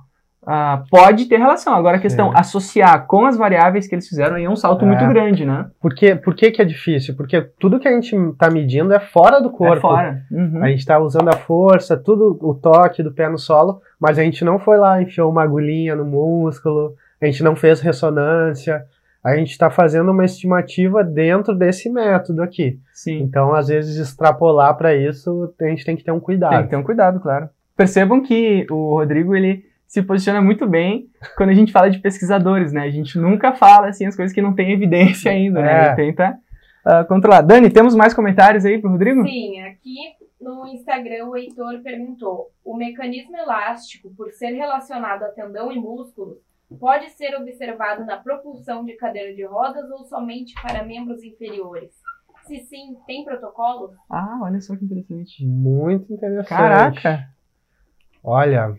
Uh, pode ter relação. Agora a questão, é. associar com as variáveis que eles fizeram aí é um salto é. muito grande, né? Por, que, por que, que é difícil? Porque tudo que a gente está medindo é fora do corpo. É fora. Uhum. A gente está usando a força, tudo, o toque do pé no solo, mas a gente não foi lá, enfiou uma agulhinha no músculo, a gente não fez ressonância. A gente está fazendo uma estimativa dentro desse método aqui. Sim. Então, às vezes, extrapolar para isso, a gente tem que ter um cuidado. Tem que ter um cuidado, claro. Percebam que o Rodrigo, ele se posiciona muito bem quando a gente fala de pesquisadores, né? A gente nunca fala assim as coisas que não tem evidência ainda, né? É. Ele tenta uh, controlar. Dani, temos mais comentários aí pro Rodrigo? Sim, aqui no Instagram o Heitor perguntou: o mecanismo elástico, por ser relacionado a tendão e músculos, pode ser observado na propulsão de cadeira de rodas ou somente para membros inferiores? Se sim, tem protocolo? Ah, olha só que interessante. Muito interessante. Caraca! Olha,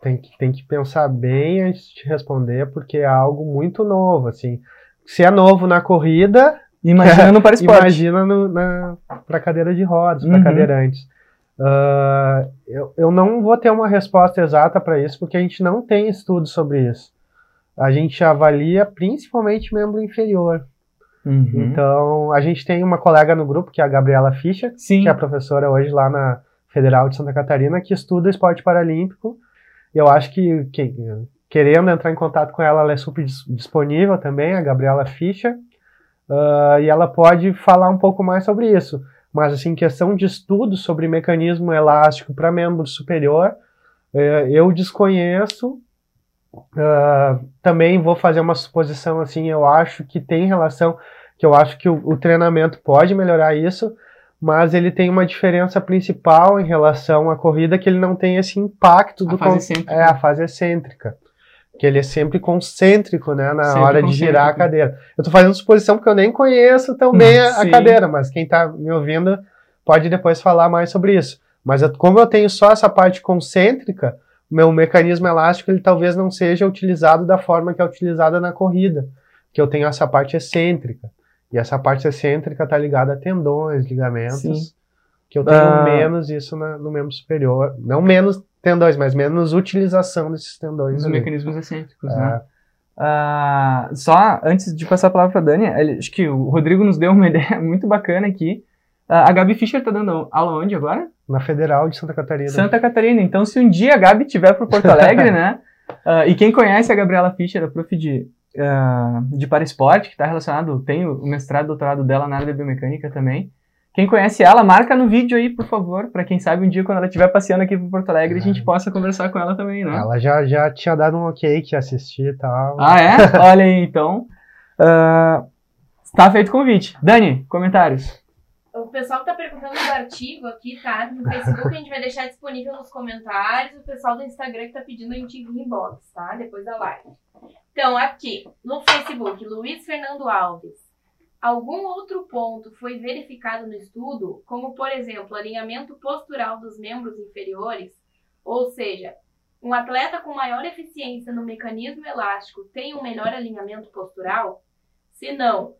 tem que, tem que pensar bem antes de responder, porque é algo muito novo, assim. Se é novo na corrida, imagina no para esporte. Imagina para cadeira de rodas, para uhum. cadeirantes. Uh, eu, eu não vou ter uma resposta exata para isso, porque a gente não tem estudo sobre isso. A gente avalia principalmente membro inferior. Uhum. Então, a gente tem uma colega no grupo, que é a Gabriela Fischer, Sim. que é professora hoje lá na Federal de Santa Catarina, que estuda esporte paralímpico. Eu acho que, que, querendo entrar em contato com ela, ela é super disponível também, a Gabriela Fischer. Uh, e ela pode falar um pouco mais sobre isso. Mas, assim, questão de estudo sobre mecanismo elástico para membro superior, uh, eu desconheço. Uh, também vou fazer uma suposição, assim, eu acho que tem relação, que eu acho que o, o treinamento pode melhorar isso, mas ele tem uma diferença principal em relação à corrida, que ele não tem esse impacto do... A fase con... É, a fase excêntrica que ele é sempre concêntrico, né, na sempre hora de girar a cadeira. Eu estou fazendo suposição porque eu nem conheço tão bem a, a cadeira, mas quem está me ouvindo pode depois falar mais sobre isso. Mas eu, como eu tenho só essa parte concêntrica, meu mecanismo elástico ele talvez não seja utilizado da forma que é utilizada na corrida, que eu tenho essa parte excêntrica. E essa parte excêntrica está ligada a tendões, ligamentos, Sim. que eu tenho uh... menos isso na, no membro superior. Não menos tendões, mas menos utilização desses tendões. Os mecanismos excêntricos, é. né? Uh, só antes de passar a palavra para Dani, acho que o Rodrigo nos deu uma ideia muito bacana aqui. Uh, a Gabi Fischer está dando aula onde agora? Na Federal de Santa Catarina. Santa Catarina. Então, se um dia a Gabi estiver para Porto Alegre, né? Uh, e quem conhece a Gabriela Fischer, a prof de, de Paraesporte, que está relacionado, tem o mestrado e doutorado dela na área de biomecânica também. Quem conhece ela, marca no vídeo aí, por favor, para quem sabe um dia quando ela estiver passeando aqui por Porto Alegre, é. a gente possa conversar com ela também, né? Ela já, já tinha dado um ok que assistir e tal. Ah, é? Olha aí, então. Uh, tá feito o convite. Dani, comentários. O pessoal que tá perguntando do artigo aqui, tá? No Facebook a gente vai deixar disponível nos comentários. O pessoal do Instagram que tá pedindo a gente inbox, tá? Depois da live. Então, aqui, no Facebook, Luiz Fernando Alves. Algum outro ponto foi verificado no estudo, como por exemplo, alinhamento postural dos membros inferiores, ou seja, um atleta com maior eficiência no mecanismo elástico tem um melhor alinhamento postural? Se não,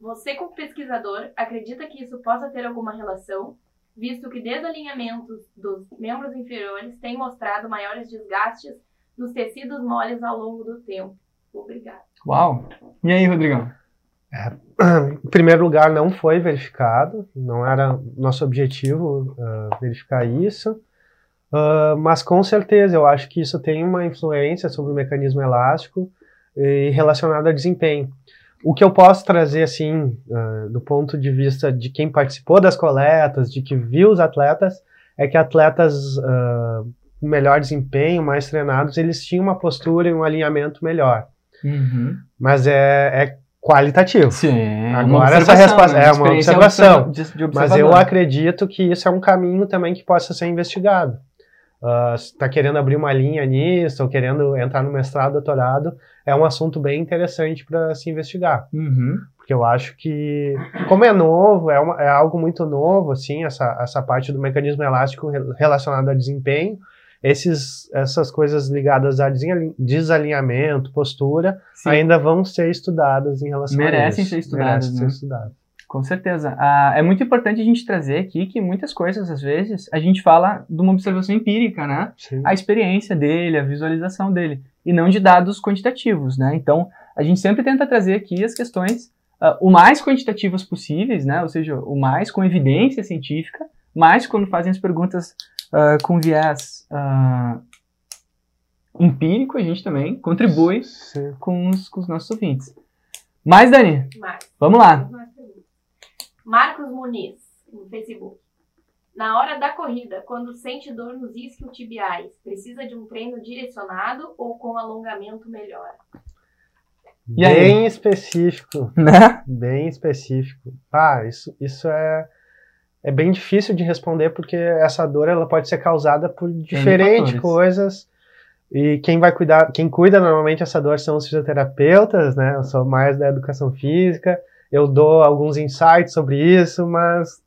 você como pesquisador acredita que isso possa ter alguma relação, visto que desalinhamentos dos membros inferiores têm mostrado maiores desgastes nos tecidos moles ao longo do tempo? Obrigado. Uau! E aí, Rodrigão? É, em primeiro lugar, não foi verificado, não era nosso objetivo uh, verificar isso, uh, mas com certeza eu acho que isso tem uma influência sobre o mecanismo elástico e relacionado a desempenho. O que eu posso trazer, assim, uh, do ponto de vista de quem participou das coletas, de que viu os atletas, é que atletas com melhor desempenho, mais treinados, eles tinham uma postura e um alinhamento melhor. Uhum. Mas é, é qualitativo. Sim. Agora essa resposta é uma observação. De, de mas eu acredito que isso é um caminho também que possa ser investigado. Uh, está querendo abrir uma linha nisso, ou querendo entrar no mestrado, doutorado, é um assunto bem interessante para se investigar. Uhum. Porque eu acho que, como é novo, é, uma, é algo muito novo, assim, essa, essa parte do mecanismo elástico relacionado a desempenho, esses, essas coisas ligadas a desalinhamento, postura, Sim. ainda vão ser estudadas em relação Merecem a isso. ser estudadas. Merecem né? ser estudadas. Com certeza. Ah, é muito importante a gente trazer aqui que muitas coisas, às vezes, a gente fala de uma observação empírica, né? Sim. A experiência dele, a visualização dele, e não de dados quantitativos, né? Então, a gente sempre tenta trazer aqui as questões uh, o mais quantitativas possíveis, né? Ou seja, o mais com evidência científica, mas quando fazem as perguntas uh, com viés uh, empírico, a gente também contribui com os, com os, nossos ouvintes. Mais, Dani? Mais. Vamos lá. Marcos Muniz, no Facebook. Na hora da corrida, quando sente dor nos isquiotibiais, precisa de um treino direcionado ou com alongamento melhor? E aí? Bem específico. Né? Bem específico. Ah, isso, isso é, é bem difícil de responder porque essa dor ela pode ser causada por diferentes coisas. E quem vai cuidar, quem cuida normalmente essa dor são os fisioterapeutas, né? Eu sou mais da educação física. Eu dou alguns insights sobre isso, mas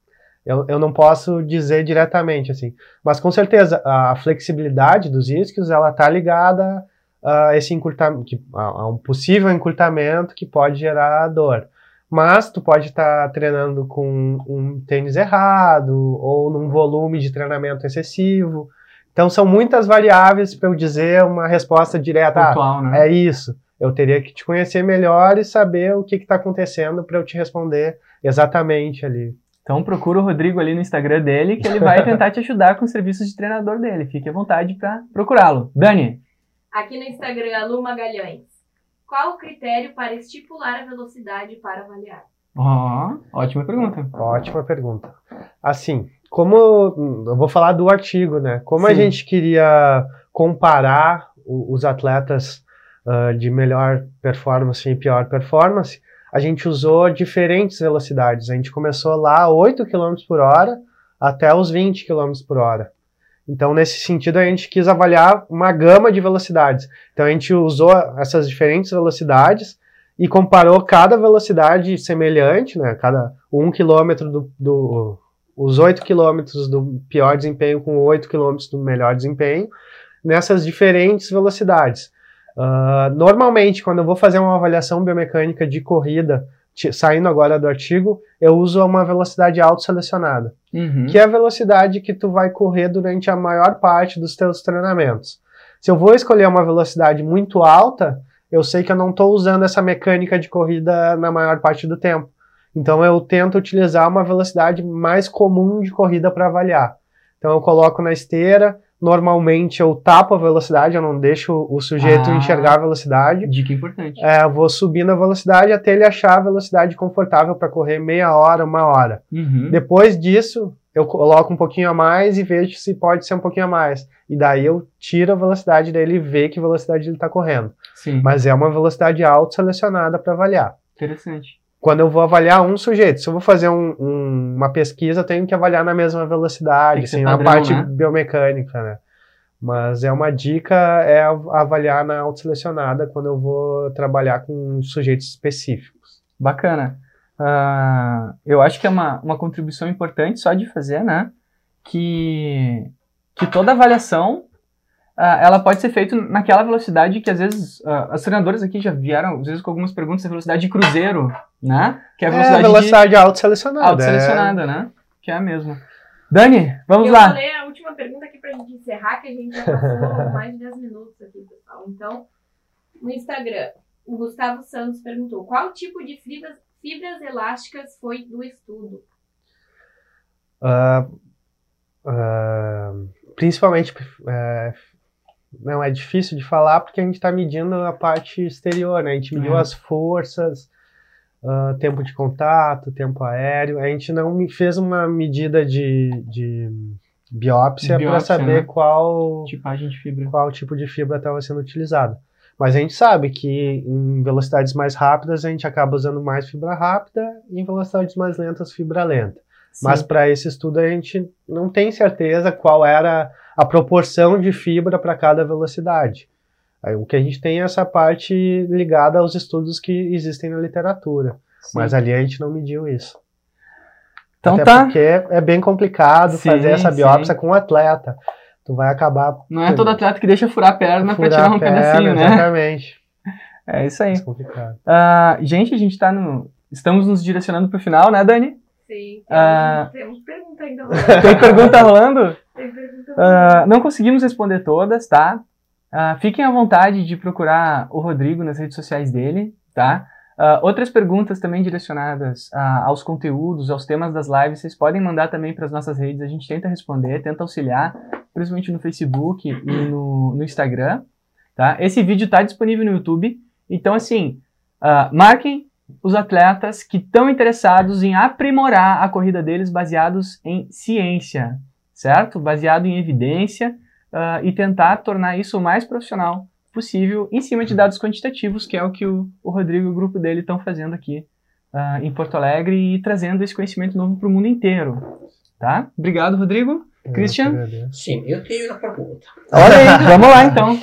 eu, eu não posso dizer diretamente assim. Mas com certeza a flexibilidade dos isquios ela está ligada a esse encurtamento, a um possível encurtamento que pode gerar dor. Mas tu pode estar treinando com um tênis errado ou num volume de treinamento excessivo. Então são muitas variáveis para eu dizer uma resposta direta. Ah, Pontual, né? é isso. Eu teria que te conhecer melhor e saber o que está acontecendo para eu te responder exatamente ali. Então procura o Rodrigo ali no Instagram dele, que ele vai tentar te ajudar com os serviços de treinador dele. Fique à vontade para procurá-lo. Dani, Aqui no Instagram, Lu Magalhães. Qual o critério para estipular a velocidade para avaliar? ó, ótima pergunta. Ótima pergunta. Assim, como eu vou falar do artigo, né? Como a Sim. gente queria comparar os atletas ah, de melhor performance e pior performance, a gente usou diferentes velocidades. A gente começou lá a 8 km por hora até os 20 km por hora. Então, nesse sentido, a gente quis avaliar uma gama de velocidades. Então, a gente usou essas diferentes velocidades e comparou cada velocidade semelhante, né? Cada um quilômetro do, do os 8 quilômetros do pior desempenho com 8 quilômetros do melhor desempenho, nessas diferentes velocidades. Ah, normalmente, quando eu vou fazer uma avaliação biomecânica de corrida, saindo agora do artigo, eu uso uma velocidade auto-selecionada Uhum. que é a velocidade que tu vai correr durante a maior parte dos teus treinamentos. Se eu vou escolher uma velocidade muito alta, eu sei que eu não estou usando essa mecânica de corrida na maior parte do tempo. Então eu tento utilizar uma velocidade mais comum de corrida para avaliar. Então eu coloco na esteira, normalmente eu tapo a velocidade, eu não deixo o sujeito Ah. enxergar a velocidade. Dica importante. É, eu vou subindo a velocidade até ele achar a velocidade confortável para correr meia hora, uma hora. Uhum. Depois disso, eu coloco um pouquinho a mais e vejo se pode ser um pouquinho a mais. E daí eu tiro a velocidade dele e ver que velocidade ele está correndo. Sim, Mas é uma velocidade auto-selecionada para avaliar. interessante. Quando eu vou avaliar um sujeito, se eu vou fazer um- um- uma pesquisa, eu tenho que avaliar na mesma velocidade, assim, na padrão, parte né? biomecânica, né? Mas é uma dica é av- avaliar na auto-selecionada quando eu vou trabalhar com sujeitos específicos. Bacana. Ah, eu acho que é uma, uma contribuição importante só de fazer, né? Que, que toda avaliação ela pode ser feita naquela velocidade que às vezes ah, as treinadoras aqui já vieram, às vezes com algumas perguntas, a velocidade de cruzeiro, né? Que é a É, velocidade, velocidade de auto-selecionada. auto-selecionada, né? Que é a mesma. Dani, vamos eu lá. vou ler a última pergunta aqui pra gente encerrar, que a gente já passou mais de 10 minutos aqui, pessoal. Então, no Instagram, o Gustavo Santos perguntou: qual tipo de fibras, fibras elásticas foi do estudo? Ah, ah, principalmente, é, não é difícil de falar porque a gente está medindo a parte exterior, né? A gente mediu É. as forças, ah, tempo de contato, tempo aéreo. A gente não fez uma medida de, de biópsia para Biópsia, saber né? qual, Tipagem de fibra. qual tipo de fibra estava sendo utilizado. Mas a gente sabe que em velocidades mais rápidas a gente acaba usando mais fibra rápida e em velocidades mais lentas fibra lenta. Mas Sim. para esse estudo a gente não tem certeza qual era a proporção de fibra para cada velocidade. Aí, o que a gente tem é essa parte ligada aos estudos que existem na literatura. Sim. Mas ali a gente não mediu isso. Então Até tá. porque é bem complicado Sim, fazer essa sim. biópsia com o atleta. Tu vai acabar Não é todo atleta que deixa furar a perna pra furar tirar um perna, pedacinho, né? Exatamente. É isso aí. É complicado. Ah, gente, a gente tá no. Estamos nos direcionando pro final, né, Dani? Sim, Ah. temos pergunta ainda. Tem pergunta rolando? Tem pergunta Ah, não conseguimos responder todas, tá? Ah, fiquem à vontade de procurar o Rodrigo nas redes sociais dele, tá? Ah, outras perguntas também direcionadas aos conteúdos, aos temas das lives, vocês podem mandar também para as nossas redes, a gente tenta responder, tenta auxiliar, principalmente no Facebook e no, no Instagram, tá? Esse vídeo está disponível no YouTube, então assim, marquem os atletas que estão interessados em aprimorar a corrida deles baseados em ciência, certo? Baseado em evidência ah, e tentar tornar isso o mais profissional possível em cima de dados quantitativos, que é o que o, o Rodrigo e o grupo dele estão fazendo aqui uh, em Porto Alegre e trazendo esse conhecimento novo para o mundo inteiro. Tá? Obrigado, Rodrigo. Christian? Sim, eu tenho uma pergunta. Olha aí, vamos lá então.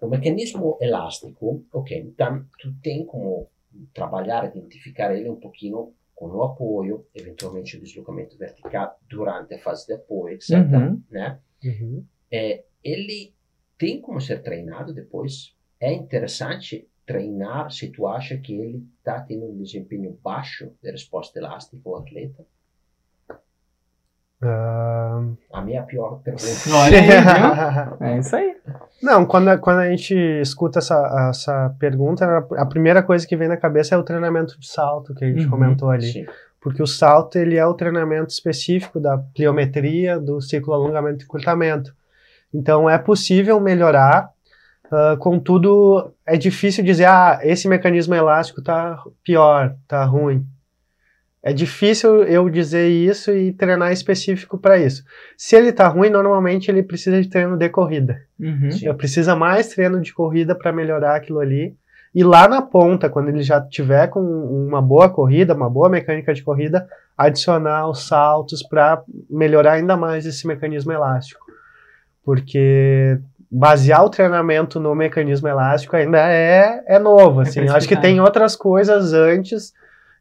O mecanismo elástico, ok, então tu tem como trabalhar, identificar ele um pouquinho com o apoio, eventualmente o deslocamento vertical durante a fase de apoio, etc. Uhum. Né? Uhum. É, ele tem como ser treinado depois? É interessante treinar se tu acha que ele está tendo um desempenho baixo de resposta elástica, o atleta? Uh... A minha pior pergunta. Olha aí, É isso aí. Não, quando, quando a gente escuta essa, essa pergunta, a primeira coisa que vem na cabeça é o treinamento de salto que a gente uhum, comentou ali. Sim. Porque o salto ele é o treinamento específico da pliometria, do ciclo alongamento e curtamento. Então é possível melhorar, uh, contudo é difícil dizer, ah, esse mecanismo elástico está pior, está ruim. É difícil eu dizer isso e treinar específico para isso. Se ele tá ruim, normalmente ele precisa de treino de corrida. Uhum. Eu precisa mais treino de corrida para melhorar aquilo ali. E lá na ponta, quando ele já tiver com uma boa corrida, uma boa mecânica de corrida, adicionar os saltos para melhorar ainda mais esse mecanismo elástico. Porque basear o treinamento no mecanismo elástico ainda é, é novo. É assim. É Acho que tem outras coisas antes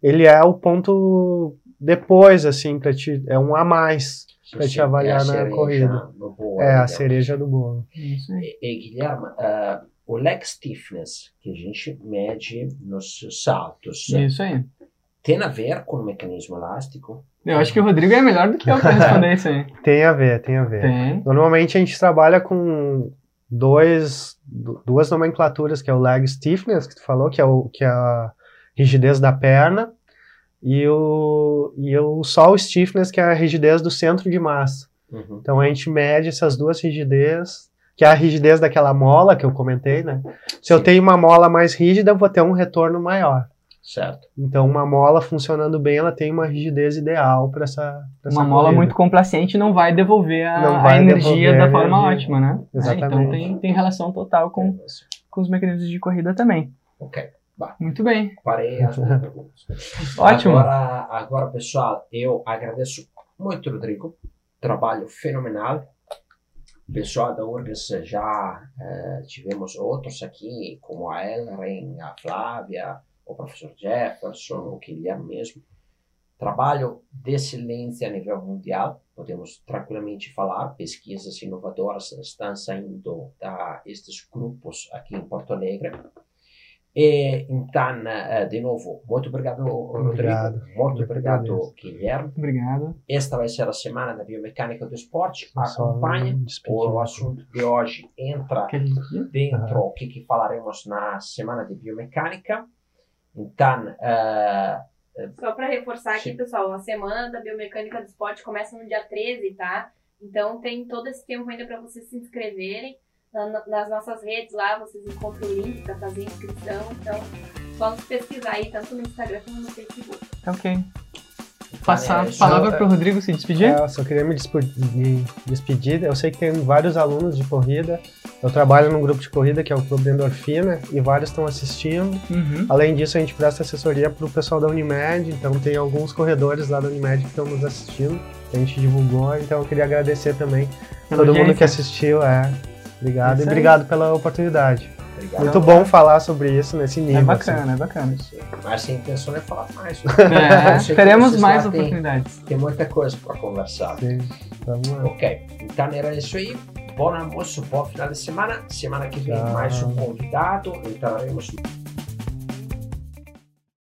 ele é o ponto depois, assim, para te. É um a mais para te avaliar é na corrida. Bolo, é a cereja do bolo. E, e Guilherme, uh, o leg stiffness que a gente mede nos saltos. Isso aí. Tem a ver com o mecanismo elástico? Eu acho que o Rodrigo é melhor do que eu para responder isso aí. tem a ver, tem a ver. Tem. Normalmente a gente trabalha com dois, duas nomenclaturas, que é o leg stiffness, que tu falou, que é, o, que é a rigidez da perna, e o, e o sol stiffness, que é a rigidez do centro de massa. Uhum. Então a gente mede essas duas rigidez, que é a rigidez daquela mola que eu comentei, né? Se Sim. eu tenho uma mola mais rígida, eu vou ter um retorno maior. Certo. Então uma mola funcionando bem, ela tem uma rigidez ideal para essa, essa Uma mola muito complacente não vai devolver a, vai a energia da forma energia. ótima, né? Exatamente. É, então tem, tem relação total com, com os mecanismos de corrida também. Ok. Bah, Muito bem. Parei as perguntas. Ótimo. Agora, agora, pessoal, eu agradeço muito, Rodrigo. Trabalho fenomenal. Pessoal da URGS já eh, tivemos outros aqui, como a Elren, a Flávia, o professor Jefferson, o Guilherme mesmo. Trabalho de excelência a nível mundial, podemos tranquilamente falar. Pesquisas inovadoras estão saindo destes grupos aqui em Porto Alegre. E, então, de novo, muito obrigado, Rodrigo. Obrigado. Muito obrigado, Guilherme. Obrigado. Esta vai ser a semana da biomecânica do esporte. Acompanhe. O assunto de hoje entra dentro o que, que, falaremos na semana de biomecânica. Então, uh, só para reforçar aqui, pessoal, a semana da biomecânica do esporte começa no dia 13, tá? Então tem todo esse tempo ainda para vocês se inscreverem nas nossas redes lá, vocês encontram o link para fazer inscrição. Então, só nos pesquisar aí, tanto no Instagram como no Facebook. Ok. Passar a palavra para o Rodrigo se despedir? É, eu só queria me despedir. Eu sei que tem vários alunos de corrida. Eu trabalho num grupo de corrida que é o Clube da Endorfina e vários estão assistindo. Uhum. Além disso, a gente presta assessoria para o pessoal da Unimed. Então, tem alguns corredores lá da Unimed que estão nos assistindo. A gente divulgou. Então, eu queria agradecer também todo mundo que assistiu. É, Obrigado isso e obrigado pela oportunidade. Obrigado. Muito bom falar sobre isso nesse é nível. É bacana, assim. é bacana. Mas a intenção é falar mais. É, teremos mais oportunidades. Tem, tem, muita coisa para conversar. Sim, vamos lá. Ok, então era isso aí. Bom almoço, bom final de semana. Semana que vem mais um convidado. Entraremos